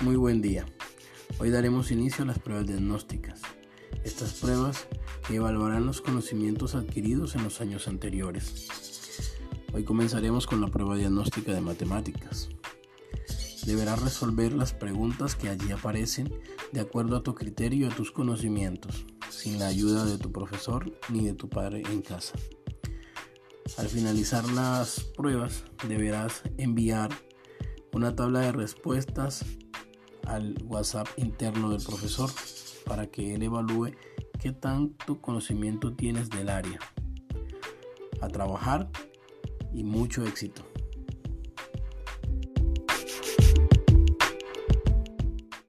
Muy buen día. Hoy daremos inicio a las pruebas diagnósticas. Estas pruebas evaluarán los conocimientos adquiridos en los años anteriores. Hoy comenzaremos con la prueba diagnóstica de matemáticas. Deberás resolver las preguntas que allí aparecen de acuerdo a tu criterio y a tus conocimientos, sin la ayuda de tu profesor ni de tu padre en casa. Al finalizar las pruebas deberás enviar una tabla de respuestas al WhatsApp interno del profesor para que él evalúe qué tanto conocimiento tienes del área. A trabajar y mucho éxito.